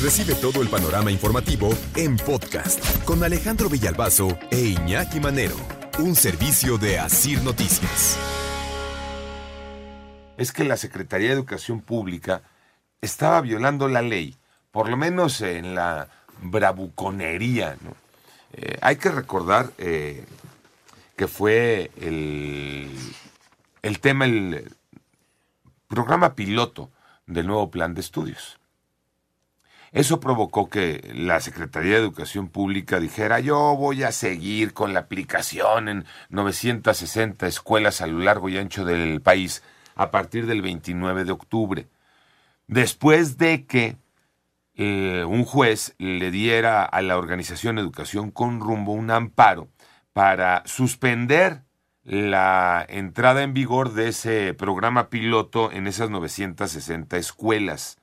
Recibe todo el panorama informativo en podcast con Alejandro Villalbazo e Iñaki Manero, un servicio de Asir Noticias. Es que la Secretaría de Educación Pública estaba violando la ley, por lo menos en la bravuconería. ¿no? Eh, hay que recordar eh, que fue el, el tema, el programa piloto del nuevo plan de estudios. Eso provocó que la Secretaría de Educación Pública dijera yo voy a seguir con la aplicación en 960 escuelas a lo largo y ancho del país a partir del 29 de octubre. Después de que eh, un juez le diera a la organización Educación con Rumbo un amparo para suspender la entrada en vigor de ese programa piloto en esas 960 escuelas.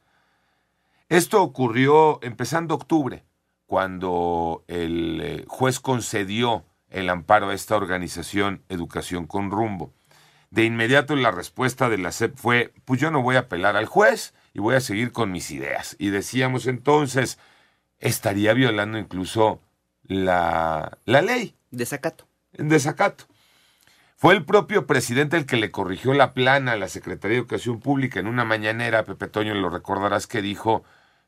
Esto ocurrió empezando octubre, cuando el eh, juez concedió el amparo a esta organización Educación con Rumbo. De inmediato la respuesta de la SEP fue, pues yo no voy a apelar al juez y voy a seguir con mis ideas. Y decíamos entonces, estaría violando incluso la, la ley. Desacato. Desacato. Fue el propio presidente el que le corrigió la plana a la Secretaría de Educación Pública en una mañanera, Pepe Toño, lo recordarás que dijo,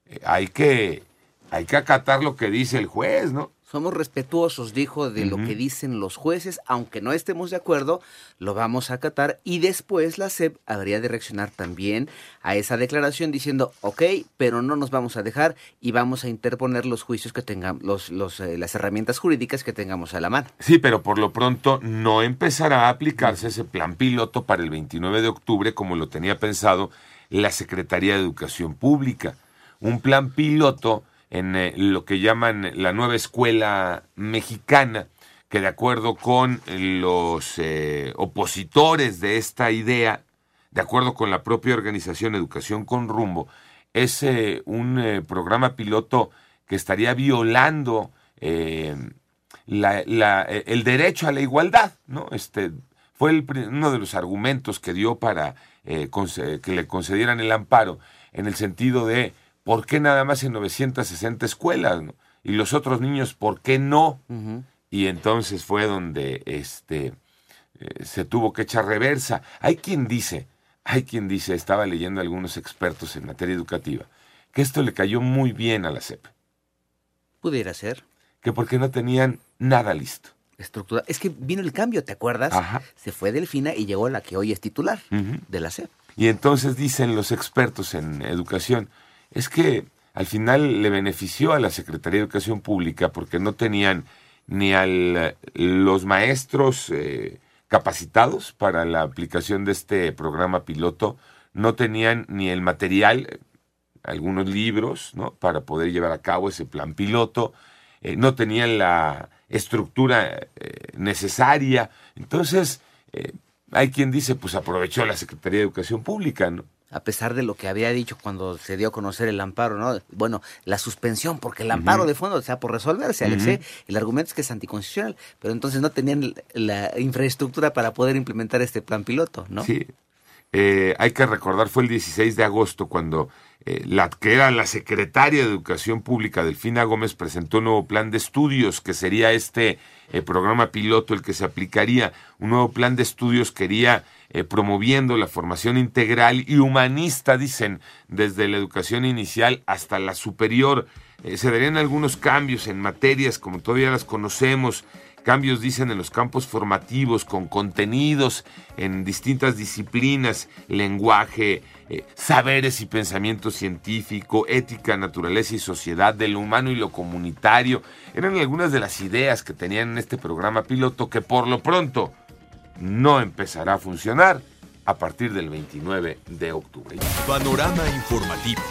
eh, hay, que, hay que acatar lo que dice el juez, ¿no? Somos respetuosos, dijo, de lo que dicen los jueces, aunque no estemos de acuerdo, lo vamos a acatar y después la SEP habría de reaccionar también a esa declaración diciendo, ok, pero no nos vamos a dejar y vamos a interponer los juicios que tengamos, los, los, eh, las herramientas jurídicas que tengamos a la mano. Sí, pero por lo pronto no empezará a aplicarse ese plan piloto para el 29 de octubre como lo tenía pensado la Secretaría de Educación Pública. Un plan piloto en eh, lo que llaman la nueva escuela mexicana, que de acuerdo con los eh, opositores de esta idea, de acuerdo con la propia organización Educación con Rumbo, es eh, un programa piloto que estaría violando la, el derecho a la igualdad, ¿no? Este fue uno de los argumentos que dio para que le concedieran el amparo en el sentido de ¿por qué nada más en 960 escuelas? Y los otros niños, ¿por qué no? Y entonces fue donde este, eh, se tuvo que echar reversa. Hay quien dice, hay quien dice, estaba leyendo a algunos expertos en materia educativa, que esto le cayó muy bien a la CEP. Pudiera ser. Que porque no tenían nada listo. Estructura. Es que vino el cambio, ¿te acuerdas? Se fue Delfina y llegó la que hoy es titular de la CEP. Y entonces dicen los expertos en educación, es que al final le benefició a la Secretaría de Educación Pública porque no tenían ni a los maestros eh, capacitados para la aplicación de este programa piloto, no tenían ni el material, algunos libros, ¿no? para poder llevar a cabo ese plan piloto, eh, no tenían la estructura eh, necesaria. Entonces, hay quien dice, pues aprovechó la Secretaría de Educación Pública, ¿no? A pesar de lo que había dicho cuando se dio a conocer el amparo, ¿no? Bueno, la suspensión, porque el amparo de fondo sea por resolverse, Alex, ¿eh? el argumento es que es anticonstitucional, pero entonces no tenían la infraestructura para poder implementar este plan piloto, ¿no? Sí. Eh, hay que recordar, fue el 16 de agosto cuando eh, la que era la secretaria de Educación Pública, Delfina Gómez, presentó un nuevo plan de estudios, que sería este programa piloto el que se aplicaría. Un nuevo plan de estudios quería eh, promoviendo la formación integral y humanista, dicen, desde la educación inicial hasta la superior. Eh, se darían algunos cambios en materias como todavía las conocemos, cambios, dicen, en los campos formativos, con contenidos en distintas disciplinas, lenguaje, eh, saberes y pensamiento científico, ética, naturaleza y sociedad, de lo humano y lo comunitario. Eran algunas de las ideas que tenían en este programa piloto que por lo pronto no empezará a funcionar a partir del 29 de octubre. Panorama informativo.